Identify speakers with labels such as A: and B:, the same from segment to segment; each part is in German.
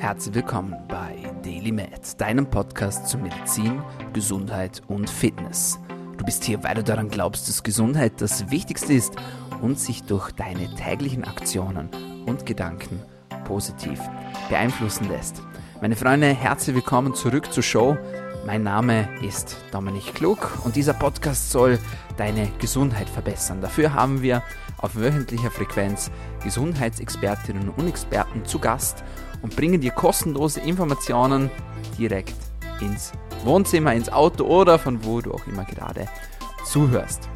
A: Herzlich willkommen bei Daily Med, deinem Podcast zu Medizin, Gesundheit und Fitness. Du bist hier, weil du daran glaubst, dass Gesundheit das Wichtigste ist und sich durch deine täglichen Aktionen und Gedanken positiv beeinflussen lässt. Meine Freunde, herzlich willkommen zurück zur Show. Mein Name ist Dominik Klug und dieser Podcast soll deine Gesundheit verbessern. Dafür haben wir auf wöchentlicher Frequenz Gesundheitsexpertinnen und Experten zu Gast und bringen dir kostenlose Informationen direkt ins Wohnzimmer, ins Auto oder von wo du auch immer gerade zuhörst.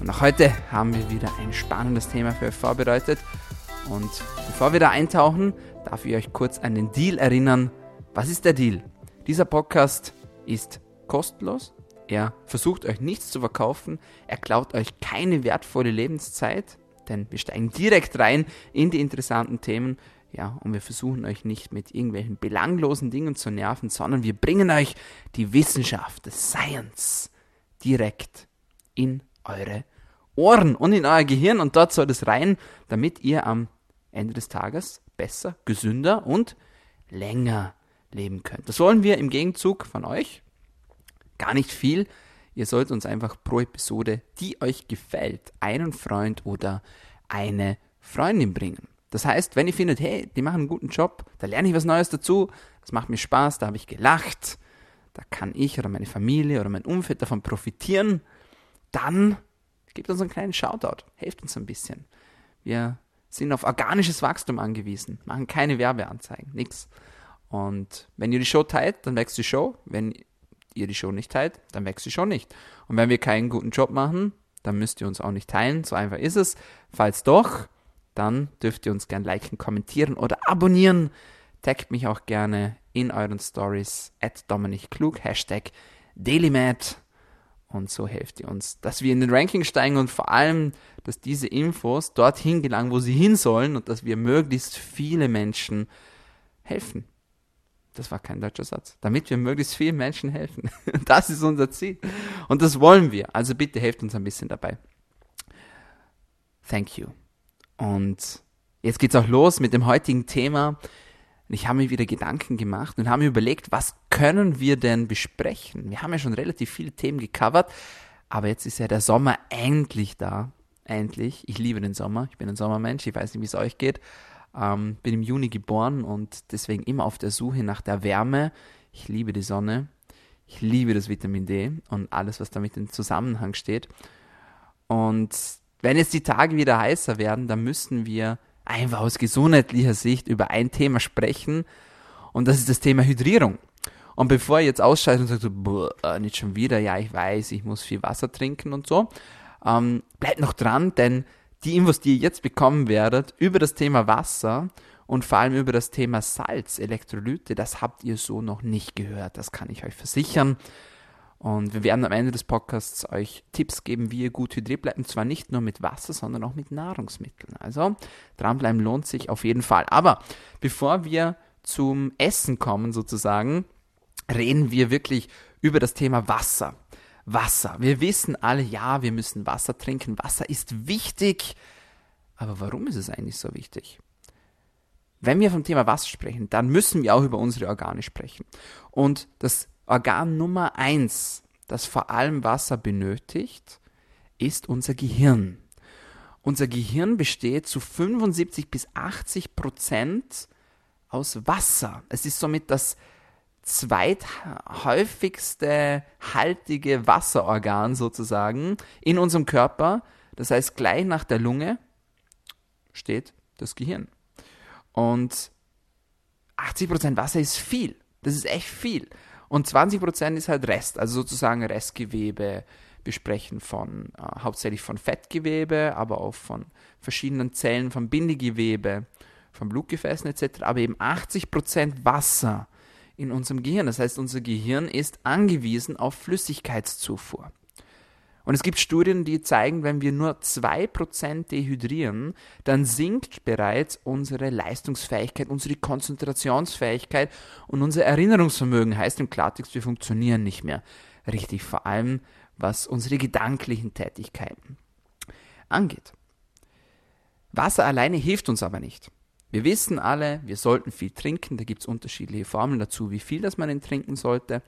A: Und auch heute haben wir wieder ein spannendes Thema für euch vorbereitet. Und bevor wir da eintauchen, darf ich euch kurz an den Deal erinnern. Was ist der Deal? Dieser Podcast ist kostenlos. Er versucht euch nichts zu verkaufen. Er klaut euch keine wertvolle Lebenszeit, denn wir steigen direkt rein in die interessanten Themen. Ja, und wir versuchen euch nicht mit irgendwelchen belanglosen Dingen zu nerven, sondern wir bringen euch die Wissenschaft, das Science direkt in eure Ohren und in euer Gehirn und dort soll es rein, damit ihr am Ende des Tages besser, gesünder und länger leben könnt. Das wollen wir im Gegenzug von euch. Gar nicht viel. Ihr sollt uns einfach pro Episode, die euch gefällt, einen Freund oder eine Freundin bringen. Das heißt, wenn ihr findet, hey, die machen einen guten Job, da lerne ich was Neues dazu, das macht mir Spaß, da habe ich gelacht, da kann ich oder meine Familie oder mein Umfeld davon profitieren, dann gebt uns einen kleinen Shoutout, helft uns ein bisschen. Wir sind auf organisches Wachstum angewiesen, machen keine Werbeanzeigen, nix. Und wenn ihr die Show teilt, dann wächst die Show. Wenn ihr die Show nicht teilt, dann wächst die Show nicht. Und wenn wir keinen guten Job machen, dann müsst ihr uns auch nicht teilen. So einfach ist es. Falls doch, dann dürft ihr uns gern liken, kommentieren oder abonnieren. Taggt mich auch gerne in euren Stories at Dominik Klug, Hashtag DailyMad. Und so helft ihr uns, dass wir in den Ranking steigen und vor allem, dass diese Infos dorthin gelangen, wo sie hin sollen und dass wir möglichst viele Menschen helfen. Das war kein deutscher Satz. Damit wir möglichst vielen Menschen helfen. Das ist unser Ziel. Und das wollen wir. Also bitte helft uns ein bisschen dabei. Thank you. Und jetzt geht's auch los mit dem heutigen Thema. Ich habe mir wieder Gedanken gemacht und habe mir überlegt, was können wir denn besprechen? Wir haben ja schon relativ viele Themen gecovert, aber jetzt ist ja der Sommer endlich da. Endlich. Ich liebe den Sommer. Ich bin ein Sommermensch. Ich weiß nicht, wie es euch geht. Ähm, bin im Juni geboren und deswegen immer auf der Suche nach der Wärme. Ich liebe die Sonne. Ich liebe das Vitamin D und alles, was damit in Zusammenhang steht. Und wenn jetzt die Tage wieder heißer werden, dann müssen wir einfach aus gesundheitlicher Sicht über ein Thema sprechen und das ist das Thema Hydrierung. Und bevor ihr jetzt ausschaltet und sagt, so, boah, nicht schon wieder, ja, ich weiß, ich muss viel Wasser trinken und so, ähm, bleibt noch dran, denn die Infos, die ihr jetzt bekommen werdet über das Thema Wasser und vor allem über das Thema Salz, Elektrolyte, das habt ihr so noch nicht gehört, das kann ich euch versichern. Und wir werden am Ende des Podcasts euch Tipps geben, wie ihr gut hydriert bleibt. Und zwar nicht nur mit Wasser, sondern auch mit Nahrungsmitteln. Also dranbleiben lohnt sich auf jeden Fall. Aber bevor wir zum Essen kommen sozusagen, reden wir wirklich über das Thema Wasser. Wasser. Wir wissen alle, ja, wir müssen Wasser trinken. Wasser ist wichtig. Aber warum ist es eigentlich so wichtig? Wenn wir vom Thema Wasser sprechen, dann müssen wir auch über unsere Organe sprechen. Und das Organ Nummer eins, das vor allem Wasser benötigt, ist unser Gehirn. Unser Gehirn besteht zu 75 bis 80 Prozent aus Wasser. Es ist somit das zweithäufigste haltige Wasserorgan sozusagen in unserem Körper. Das heißt, gleich nach der Lunge steht das Gehirn. Und 80 Prozent Wasser ist viel. Das ist echt viel. Und 20% ist halt Rest, also sozusagen Restgewebe. Wir sprechen von äh, hauptsächlich von Fettgewebe, aber auch von verschiedenen Zellen, von Bindegewebe, von Blutgefäßen etc. Aber eben 80% Wasser in unserem Gehirn. Das heißt, unser Gehirn ist angewiesen auf Flüssigkeitszufuhr. Und es gibt Studien, die zeigen, wenn wir nur 2% dehydrieren, dann sinkt bereits unsere Leistungsfähigkeit, unsere Konzentrationsfähigkeit und unser Erinnerungsvermögen. Heißt im Klartext, wir funktionieren nicht mehr richtig, vor allem was unsere gedanklichen Tätigkeiten angeht. Wasser alleine hilft uns aber nicht. Wir wissen alle, wir sollten viel trinken. Da gibt es unterschiedliche Formeln dazu, wie viel das man denn trinken sollte.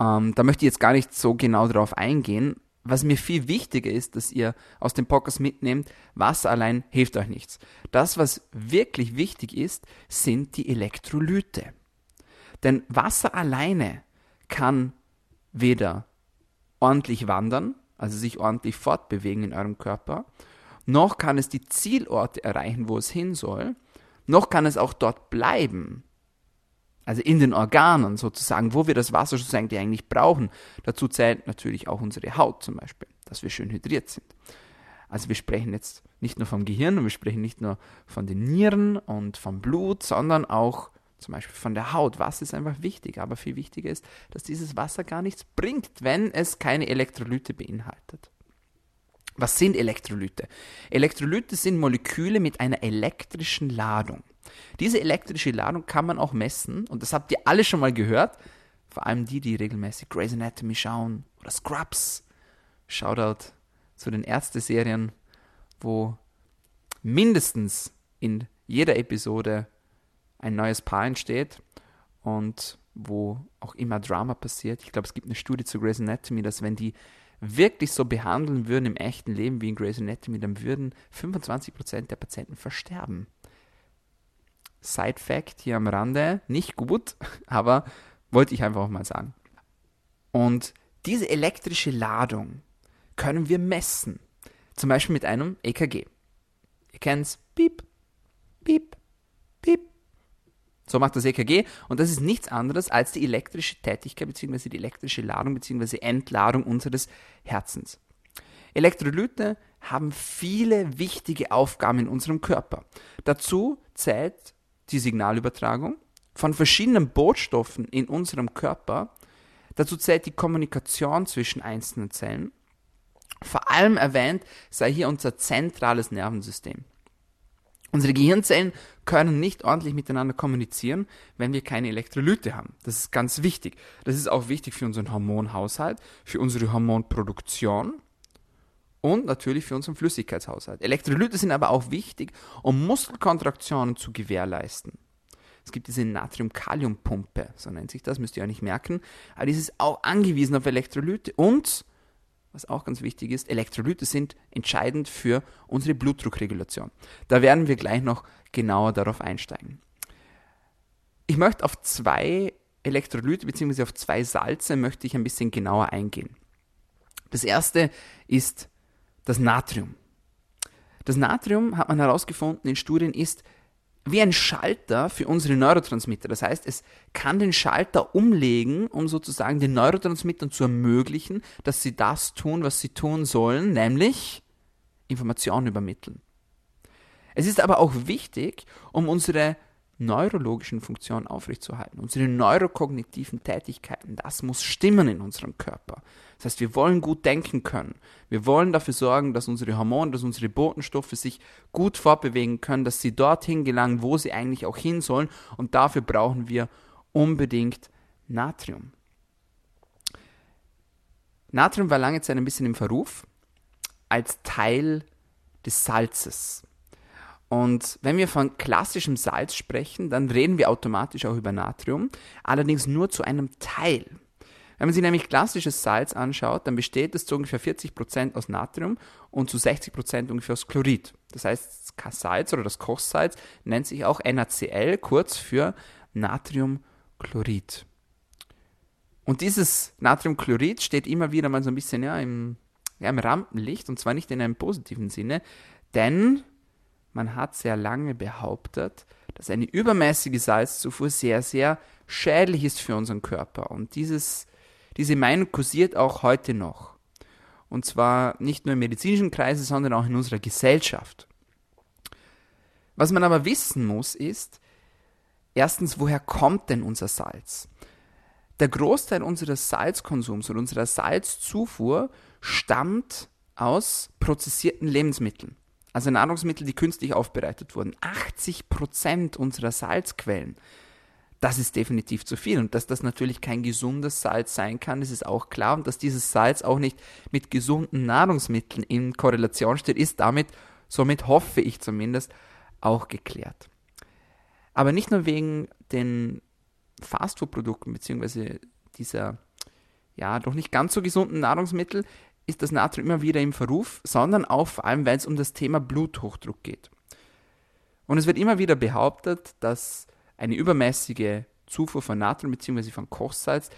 A: Ähm, da möchte ich jetzt gar nicht so genau darauf eingehen. Was mir viel wichtiger ist, dass ihr aus dem Podcast mitnehmt, Wasser allein hilft euch nichts. Das, was wirklich wichtig ist, sind die Elektrolyte. Denn Wasser alleine kann weder ordentlich wandern, also sich ordentlich fortbewegen in eurem Körper, noch kann es die Zielorte erreichen, wo es hin soll, noch kann es auch dort bleiben. Also in den Organen sozusagen, wo wir das Wasser sozusagen eigentlich brauchen. Dazu zählt natürlich auch unsere Haut zum Beispiel, dass wir schön hydriert sind. Also wir sprechen jetzt nicht nur vom Gehirn und wir sprechen nicht nur von den Nieren und vom Blut, sondern auch zum Beispiel von der Haut. Wasser ist einfach wichtig, aber viel wichtiger ist, dass dieses Wasser gar nichts bringt, wenn es keine Elektrolyte beinhaltet. Was sind Elektrolyte? Elektrolyte sind Moleküle mit einer elektrischen Ladung. Diese elektrische Ladung kann man auch messen und das habt ihr alle schon mal gehört. Vor allem die, die regelmäßig Grey's Anatomy schauen oder Scrubs. Shoutout zu den Ärzte-Serien, wo mindestens in jeder Episode ein neues Paar entsteht und wo auch immer Drama passiert. Ich glaube, es gibt eine Studie zu Grey's Anatomy, dass wenn die wirklich so behandeln würden im echten Leben wie in Grey's Anatomy, dann würden 25% der Patienten versterben. Side Fact hier am Rande, nicht gut, aber wollte ich einfach auch mal sagen. Und diese elektrische Ladung können wir messen. Zum Beispiel mit einem EKG. Ihr kennt es, piep, piep, piep. So macht das EKG und das ist nichts anderes als die elektrische Tätigkeit bzw. die elektrische Ladung bzw. Entladung unseres Herzens. Elektrolyte haben viele wichtige Aufgaben in unserem Körper. Dazu zählt die Signalübertragung von verschiedenen Botenstoffen in unserem Körper. Dazu zählt die Kommunikation zwischen einzelnen Zellen. Vor allem erwähnt sei hier unser zentrales Nervensystem. Unsere Gehirnzellen können nicht ordentlich miteinander kommunizieren, wenn wir keine Elektrolyte haben. Das ist ganz wichtig. Das ist auch wichtig für unseren Hormonhaushalt, für unsere Hormonproduktion und natürlich für unseren Flüssigkeitshaushalt. Elektrolyte sind aber auch wichtig, um Muskelkontraktionen zu gewährleisten. Es gibt diese Natrium-Kalium-Pumpe, so nennt sich das, müsst ihr auch nicht merken. Aber dieses ist auch angewiesen auf Elektrolyte und, was auch ganz wichtig ist, Elektrolyte sind entscheidend für unsere Blutdruckregulation. Da werden wir gleich noch genauer darauf einsteigen. Ich möchte auf zwei Elektrolyte bzw. auf zwei Salze möchte ich ein bisschen genauer eingehen. Das erste ist das Natrium. Das Natrium, hat man herausgefunden in Studien, ist wie ein Schalter für unsere Neurotransmitter. Das heißt, es kann den Schalter umlegen, um sozusagen den Neurotransmittern zu ermöglichen, dass sie das tun, was sie tun sollen, nämlich Informationen übermitteln. Es ist aber auch wichtig, um unsere neurologischen Funktionen aufrechtzuerhalten, unsere neurokognitiven Tätigkeiten. Das muss stimmen in unserem Körper. Das heißt, wir wollen gut denken können. Wir wollen dafür sorgen, dass unsere Hormone, dass unsere Botenstoffe sich gut fortbewegen können, dass sie dorthin gelangen, wo sie eigentlich auch hin sollen. Und dafür brauchen wir unbedingt Natrium. Natrium war lange Zeit ein bisschen im Verruf als Teil des Salzes. Und wenn wir von klassischem Salz sprechen, dann reden wir automatisch auch über Natrium, allerdings nur zu einem Teil. Wenn man sich nämlich klassisches Salz anschaut, dann besteht es zu ungefähr 40% aus Natrium und zu 60% ungefähr aus Chlorid. Das heißt, das Salz oder das Kochsalz nennt sich auch NaCl, kurz für Natriumchlorid. Und dieses Natriumchlorid steht immer wieder mal so ein bisschen ja, im, ja, im Rampenlicht und zwar nicht in einem positiven Sinne, denn man hat sehr lange behauptet, dass eine übermäßige Salzzufuhr sehr, sehr schädlich ist für unseren Körper. Und dieses, diese Meinung kursiert auch heute noch. Und zwar nicht nur im medizinischen Kreise, sondern auch in unserer Gesellschaft. Was man aber wissen muss, ist, erstens, woher kommt denn unser Salz? Der Großteil unseres Salzkonsums und unserer Salzzufuhr stammt aus prozessierten Lebensmitteln also Nahrungsmittel, die künstlich aufbereitet wurden. 80 Prozent unserer Salzquellen. Das ist definitiv zu viel. Und dass das natürlich kein gesundes Salz sein kann, ist es auch klar. Und dass dieses Salz auch nicht mit gesunden Nahrungsmitteln in Korrelation steht, ist damit, somit hoffe ich zumindest, auch geklärt. Aber nicht nur wegen den Fastfood-Produkten bzw. dieser ja doch nicht ganz so gesunden Nahrungsmittel ist das Natrium immer wieder im Verruf, sondern auch vor allem, weil es um das Thema Bluthochdruck geht. Und es wird immer wieder behauptet, dass eine übermäßige Zufuhr von Natrium bzw. von Kochsalz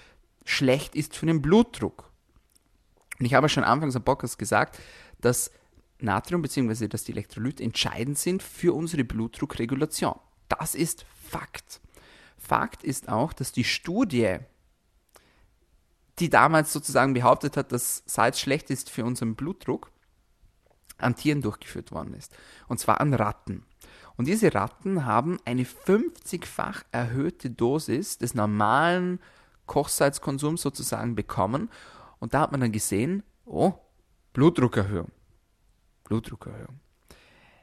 A: schlecht ist für den Blutdruck. Und ich habe schon anfangs am Podcast gesagt, dass Natrium bzw. dass die Elektrolyte entscheidend sind für unsere Blutdruckregulation. Das ist Fakt. Fakt ist auch, dass die Studie, die damals sozusagen behauptet hat, dass Salz schlecht ist für unseren Blutdruck, an Tieren durchgeführt worden ist. Und zwar an Ratten. Und diese Ratten haben eine 50-fach erhöhte Dosis des normalen Kochsalzkonsums sozusagen bekommen. Und da hat man dann gesehen, oh, Blutdruckerhöhung. Blutdruckerhöhung.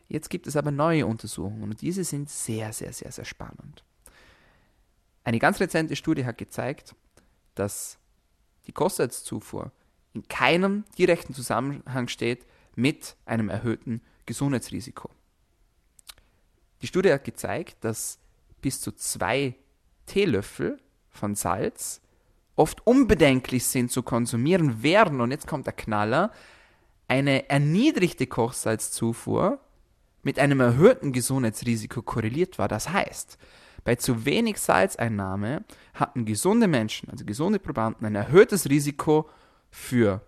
A: Jetzt gibt es aber neue Untersuchungen und diese sind sehr, sehr, sehr, sehr spannend. Eine ganz rezente Studie hat gezeigt, dass die Kochsalzzufuhr in keinem direkten Zusammenhang steht mit einem erhöhten Gesundheitsrisiko. Die Studie hat gezeigt, dass bis zu zwei Teelöffel von Salz oft unbedenklich sind zu konsumieren, während, und jetzt kommt der Knaller, eine erniedrigte Kochsalzzufuhr mit einem erhöhten Gesundheitsrisiko korreliert war. Das heißt, bei zu wenig Salzeinnahme hatten gesunde Menschen, also gesunde Probanden, ein erhöhtes Risiko für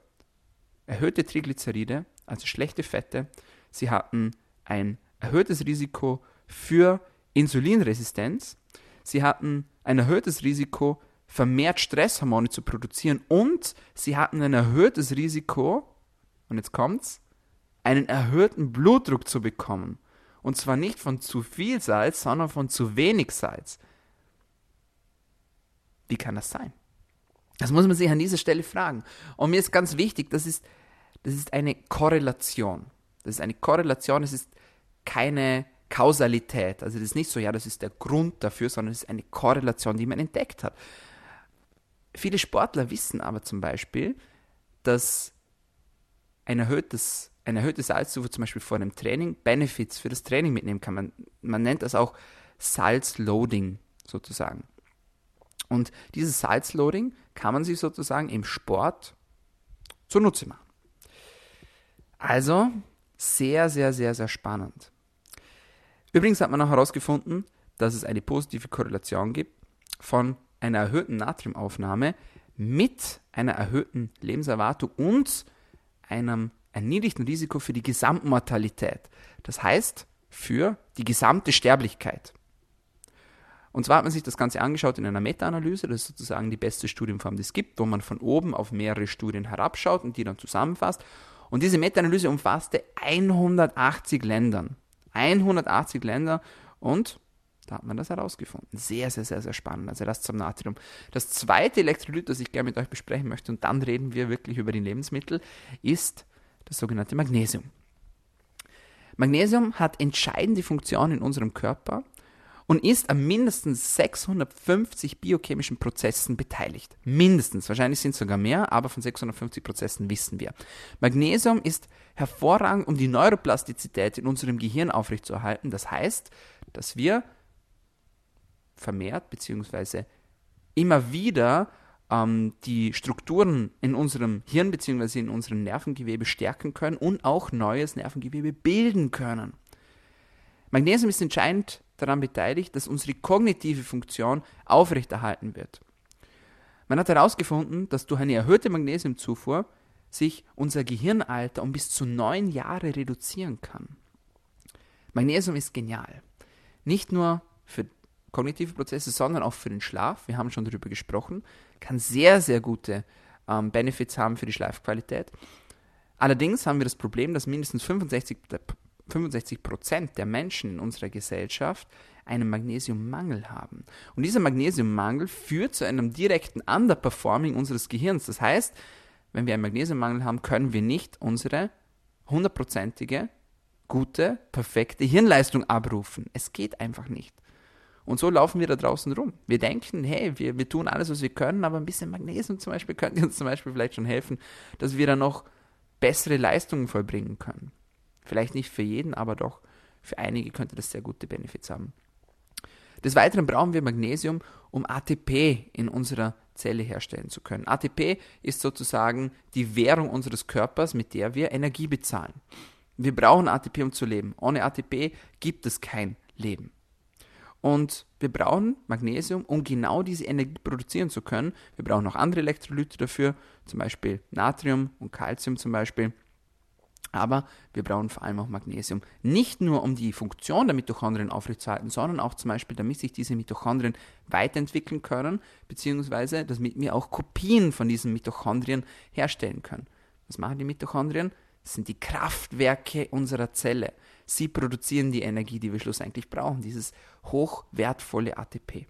A: erhöhte Triglyceride, also schlechte Fette. Sie hatten ein erhöhtes Risiko für Insulinresistenz. Sie hatten ein erhöhtes Risiko, vermehrt Stresshormone zu produzieren und sie hatten ein erhöhtes Risiko, und jetzt kommt's, einen erhöhten Blutdruck zu bekommen. Und zwar nicht von zu viel Salz, sondern von zu wenig Salz. Wie kann das sein? Das muss man sich an dieser Stelle fragen. Und mir ist ganz wichtig, das ist, das ist eine Korrelation. Das ist eine Korrelation, es ist keine Kausalität. Also das ist nicht so, ja, das ist der Grund dafür, sondern es ist eine Korrelation, die man entdeckt hat. Viele Sportler wissen aber zum Beispiel, dass ein erhöhtes, eine erhöhte Salzzufuhr zum Beispiel vor einem Training Benefits für das Training mitnehmen kann. Man, man nennt das auch Salzloading sozusagen. Und dieses Salzloading kann man sich sozusagen im Sport zunutze machen. Also sehr, sehr, sehr, sehr spannend. Übrigens hat man auch herausgefunden, dass es eine positive Korrelation gibt von einer erhöhten Natriumaufnahme mit einer erhöhten Lebenserwartung und einem erniedrigten Risiko für die Gesamtmortalität. Das heißt, für die gesamte Sterblichkeit. Und zwar hat man sich das Ganze angeschaut in einer Meta-Analyse, das ist sozusagen die beste Studienform, die es gibt, wo man von oben auf mehrere Studien herabschaut und die dann zusammenfasst. Und diese Meta-Analyse umfasste 180 Ländern. 180 Länder und da hat man das herausgefunden. Sehr, sehr, sehr, sehr spannend. Also das zum Natrium. Das zweite Elektrolyt, das ich gerne mit euch besprechen möchte, und dann reden wir wirklich über die Lebensmittel, ist das sogenannte Magnesium. Magnesium hat entscheidende Funktionen in unserem Körper und ist an mindestens 650 biochemischen Prozessen beteiligt. Mindestens, wahrscheinlich sind es sogar mehr, aber von 650 Prozessen wissen wir. Magnesium ist hervorragend, um die Neuroplastizität in unserem Gehirn aufrechtzuerhalten. Das heißt, dass wir vermehrt bzw. immer wieder ähm, die Strukturen in unserem Hirn bzw. in unserem Nervengewebe stärken können und auch neues Nervengewebe bilden können. Magnesium ist entscheidend daran beteiligt, dass unsere kognitive Funktion aufrechterhalten wird. Man hat herausgefunden, dass durch eine erhöhte Magnesiumzufuhr sich unser Gehirnalter um bis zu neun Jahre reduzieren kann. Magnesium ist genial. Nicht nur für kognitive Prozesse, sondern auch für den Schlaf. Wir haben schon darüber gesprochen. Kann sehr, sehr gute ähm, Benefits haben für die Schlafqualität. Allerdings haben wir das Problem, dass mindestens 65 65 Prozent der Menschen in unserer Gesellschaft einen Magnesiummangel haben. Und dieser Magnesiummangel führt zu einem direkten Underperforming unseres Gehirns. Das heißt, wenn wir einen Magnesiummangel haben, können wir nicht unsere hundertprozentige, gute, perfekte Hirnleistung abrufen. Es geht einfach nicht. Und so laufen wir da draußen rum. Wir denken, hey, wir, wir tun alles, was wir können, aber ein bisschen Magnesium zum Beispiel könnte uns zum Beispiel vielleicht schon helfen, dass wir dann noch bessere Leistungen vollbringen können. Vielleicht nicht für jeden, aber doch für einige könnte das sehr gute Benefits haben. Des Weiteren brauchen wir Magnesium, um ATP in unserer Zelle herstellen zu können. ATP ist sozusagen die Währung unseres Körpers, mit der wir Energie bezahlen. Wir brauchen ATP, um zu leben. Ohne ATP gibt es kein Leben. Und wir brauchen Magnesium, um genau diese Energie produzieren zu können. Wir brauchen auch andere Elektrolyte dafür, zum Beispiel Natrium und Calcium zum Beispiel. Aber wir brauchen vor allem auch Magnesium. Nicht nur, um die Funktion der Mitochondrien aufrechtzuerhalten, sondern auch zum Beispiel, damit sich diese Mitochondrien weiterentwickeln können, beziehungsweise damit wir auch Kopien von diesen Mitochondrien herstellen können. Was machen die Mitochondrien? Das sind die Kraftwerke unserer Zelle. Sie produzieren die Energie, die wir schlussendlich brauchen, dieses hochwertvolle ATP.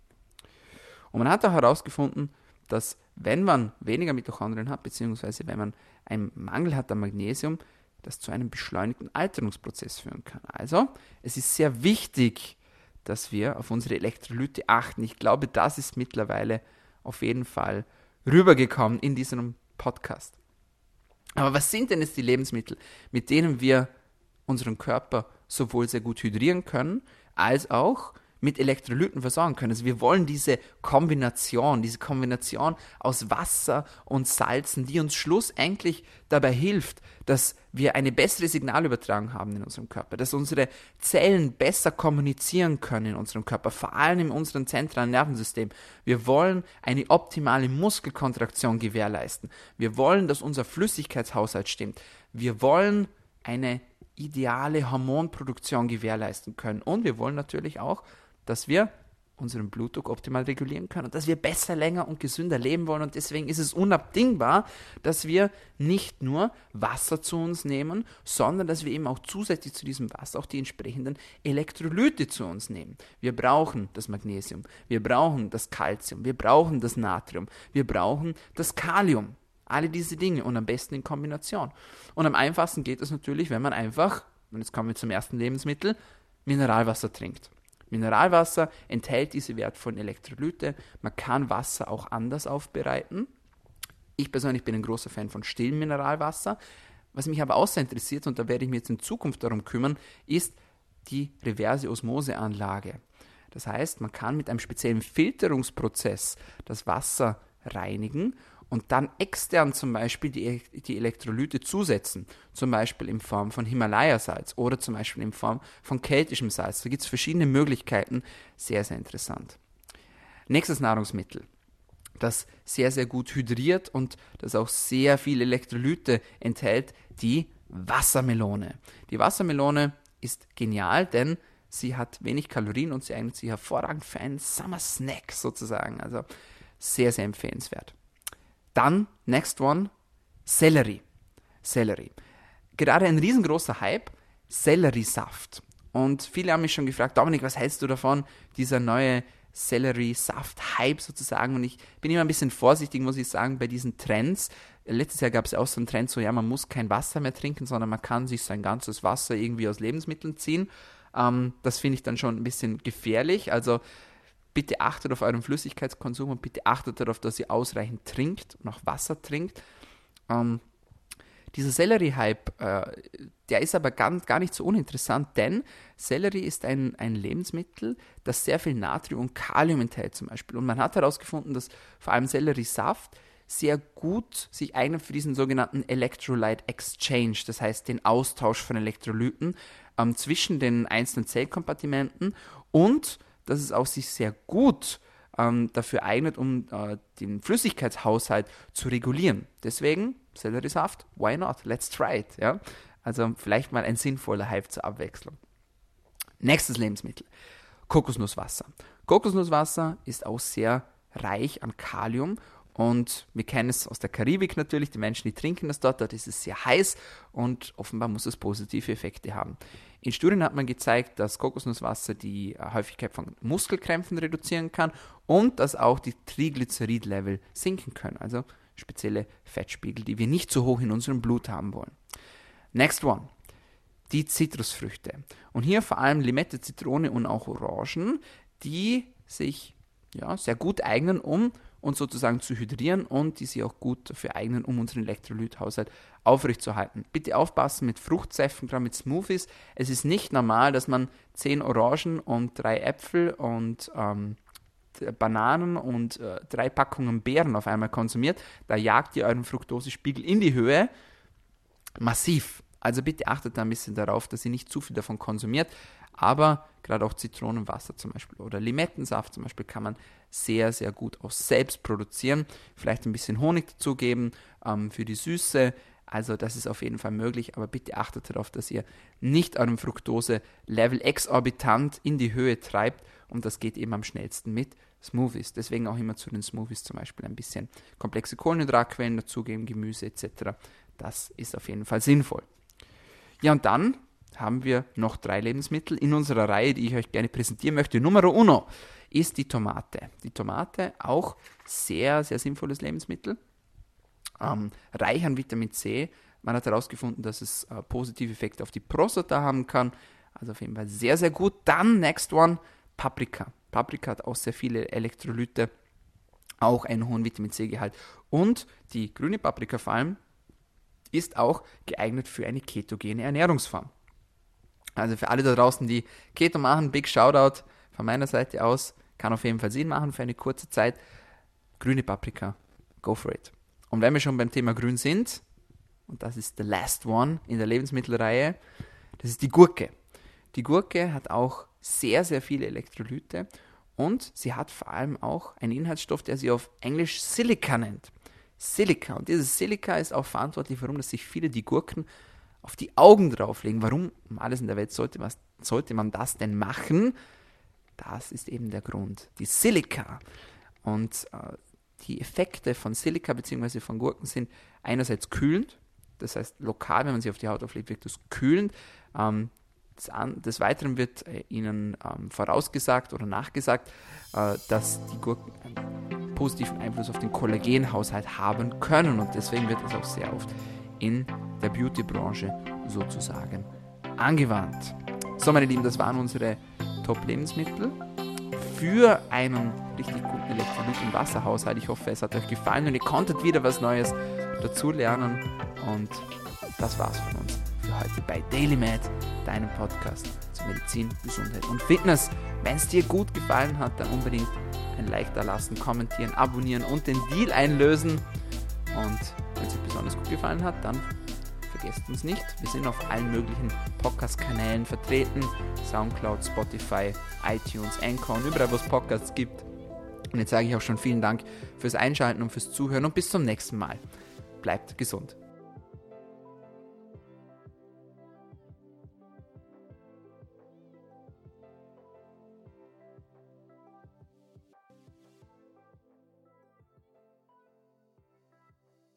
A: Und man hat auch herausgefunden, dass wenn man weniger Mitochondrien hat, beziehungsweise wenn man einen Mangel hat an Magnesium, das zu einem beschleunigten Alterungsprozess führen kann. Also, es ist sehr wichtig, dass wir auf unsere Elektrolyte achten. Ich glaube, das ist mittlerweile auf jeden Fall rübergekommen in diesem Podcast. Aber was sind denn jetzt die Lebensmittel, mit denen wir unseren Körper sowohl sehr gut hydrieren können, als auch mit Elektrolyten versorgen können. Also wir wollen diese Kombination, diese Kombination aus Wasser und Salzen, die uns schlussendlich dabei hilft, dass wir eine bessere Signalübertragung haben in unserem Körper, dass unsere Zellen besser kommunizieren können in unserem Körper, vor allem in unserem zentralen Nervensystem. Wir wollen eine optimale Muskelkontraktion gewährleisten. Wir wollen, dass unser Flüssigkeitshaushalt stimmt. Wir wollen eine ideale Hormonproduktion gewährleisten können. Und wir wollen natürlich auch, dass wir unseren Blutdruck optimal regulieren können und dass wir besser, länger und gesünder leben wollen. Und deswegen ist es unabdingbar, dass wir nicht nur Wasser zu uns nehmen, sondern dass wir eben auch zusätzlich zu diesem Wasser auch die entsprechenden Elektrolyte zu uns nehmen. Wir brauchen das Magnesium, wir brauchen das Calcium, wir brauchen das Natrium, wir brauchen das Kalium. Alle diese Dinge und am besten in Kombination. Und am einfachsten geht es natürlich, wenn man einfach, und jetzt kommen wir zum ersten Lebensmittel, Mineralwasser trinkt. Mineralwasser enthält diese wertvollen Elektrolyte. Man kann Wasser auch anders aufbereiten. Ich persönlich bin ein großer Fan von stillem Mineralwasser. Was mich aber außer interessiert, und da werde ich mich jetzt in Zukunft darum kümmern, ist die reverse Osmoseanlage. Das heißt, man kann mit einem speziellen Filterungsprozess das Wasser reinigen und dann extern zum Beispiel die, die Elektrolyte zusetzen, zum Beispiel in Form von Himalaya-Salz oder zum Beispiel in Form von keltischem Salz. Da gibt es verschiedene Möglichkeiten, sehr, sehr interessant. Nächstes Nahrungsmittel, das sehr, sehr gut hydriert und das auch sehr viele Elektrolyte enthält, die Wassermelone. Die Wassermelone ist genial, denn sie hat wenig Kalorien und sie eignet sich hervorragend für einen Summer Snack sozusagen. Also sehr, sehr empfehlenswert. Dann, next one, Sellerie. Sellerie. Gerade ein riesengroßer Hype, Selleriesaft. Und viele haben mich schon gefragt, Dominik, was hältst du davon, dieser neue Selleriesaft-Hype sozusagen? Und ich bin immer ein bisschen vorsichtig, muss ich sagen, bei diesen Trends. Letztes Jahr gab es auch so einen Trend, so ja, man muss kein Wasser mehr trinken, sondern man kann sich sein ganzes Wasser irgendwie aus Lebensmitteln ziehen. Ähm, das finde ich dann schon ein bisschen gefährlich. Also bitte achtet auf euren Flüssigkeitskonsum und bitte achtet darauf, dass ihr ausreichend trinkt und auch Wasser trinkt. Ähm, dieser Sellerie-Hype, äh, der ist aber gar, gar nicht so uninteressant, denn Sellerie ist ein, ein Lebensmittel, das sehr viel Natrium und Kalium enthält zum Beispiel. Und man hat herausgefunden, dass vor allem Selleriesaft sehr gut sich eignet für diesen sogenannten Electrolyte Exchange, das heißt den Austausch von Elektrolyten ähm, zwischen den einzelnen Zellkompartimenten und dass es auch sich sehr gut ähm, dafür eignet, um äh, den Flüssigkeitshaushalt zu regulieren. Deswegen Selleriesaft, why not? Let's try it. Ja? Also vielleicht mal ein sinnvoller Hype zur Abwechslung. Nächstes Lebensmittel. Kokosnusswasser. Kokosnusswasser ist auch sehr reich an Kalium und wir kennen es aus der Karibik natürlich, die Menschen, die trinken das dort, dort ist es sehr heiß und offenbar muss es positive Effekte haben. In Studien hat man gezeigt, dass Kokosnusswasser die äh, Häufigkeit von Muskelkrämpfen reduzieren kann und dass auch die Triglycerid-Level sinken können, also spezielle Fettspiegel, die wir nicht so hoch in unserem Blut haben wollen. Next one. Die Zitrusfrüchte. Und hier vor allem Limette, Zitrone und auch Orangen, die sich ja, sehr gut eignen, um uns sozusagen zu hydrieren und die sich auch gut dafür eignen, um unseren Elektrolythaushalt aufrechtzuerhalten. Bitte aufpassen mit Fruchtsäften, gerade mit Smoothies. Es ist nicht normal, dass man 10 Orangen und drei Äpfel und ähm, Bananen und äh, drei Packungen Beeren auf einmal konsumiert. Da jagt ihr euren Fructosespiegel in die Höhe. Massiv. Also bitte achtet da ein bisschen darauf, dass ihr nicht zu viel davon konsumiert. Aber gerade auch Zitronenwasser zum Beispiel oder Limettensaft zum Beispiel kann man sehr, sehr gut auch selbst produzieren. Vielleicht ein bisschen Honig dazugeben ähm, für die Süße. Also das ist auf jeden Fall möglich, aber bitte achtet darauf, dass ihr nicht eurem Fructose-Level exorbitant in die Höhe treibt und das geht eben am schnellsten mit Smoothies. Deswegen auch immer zu den Smoothies zum Beispiel ein bisschen komplexe Kohlenhydratquellen dazugeben, Gemüse etc. Das ist auf jeden Fall sinnvoll. Ja, und dann haben wir noch drei Lebensmittel in unserer Reihe, die ich euch gerne präsentieren möchte. Numero uno ist die Tomate. Die Tomate auch sehr, sehr sinnvolles Lebensmittel. Ähm, reich an Vitamin C. Man hat herausgefunden, dass es äh, positive Effekte auf die Prostata haben kann. Also auf jeden Fall sehr, sehr gut. Dann, next one, Paprika. Paprika hat auch sehr viele Elektrolyte, auch einen hohen Vitamin C-Gehalt. Und die grüne Paprika vor allem ist auch geeignet für eine ketogene Ernährungsform. Also für alle da draußen, die Keto machen, big Shoutout von meiner Seite aus. Kann auf jeden Fall Sinn machen für eine kurze Zeit. Grüne Paprika, go for it. Und wenn wir schon beim Thema Grün sind, und das ist the last one in der Lebensmittelreihe, das ist die Gurke. Die Gurke hat auch sehr, sehr viele Elektrolyte und sie hat vor allem auch einen Inhaltsstoff, der sie auf Englisch Silica nennt. Silica. Und dieses Silica ist auch verantwortlich, warum dass sich viele die Gurken auf die Augen drauflegen. Warum um alles in der Welt sollte, was, sollte man das denn machen? Das ist eben der Grund. Die Silica. Und äh, die Effekte von Silica bzw. von Gurken sind einerseits kühlend, das heißt lokal, wenn man sie auf die Haut auflegt, wirkt das kühlend. Ähm, des, des, Weiteren wird äh, ihnen ähm, vorausgesagt oder nachgesagt, äh, dass die Gurken einen positiven Einfluss auf den Kollagenhaushalt haben können und deswegen wird es auch sehr oft in der Beauty-Branche sozusagen angewandt. So, meine Lieben, das waren unsere Top-Lebensmittel für einen richtig guten Elektrolyt- und Wasserhaushalt. Ich hoffe, es hat euch gefallen und ihr konntet wieder was Neues dazulernen. Und das war's von uns für heute bei DailyMed, deinem Podcast zu Medizin, Gesundheit und Fitness. Wenn es dir gut gefallen hat, dann unbedingt ein Like da lassen, kommentieren, abonnieren und den Deal einlösen. Und wenn es euch besonders gut gefallen hat, dann vergesst uns nicht. Wir sind auf allen möglichen Podcast-Kanälen vertreten. Soundcloud, Spotify, iTunes, Anchor und überall, wo es Podcasts gibt. Und jetzt sage ich auch schon vielen Dank fürs Einschalten und fürs Zuhören und bis zum nächsten Mal. Bleibt gesund.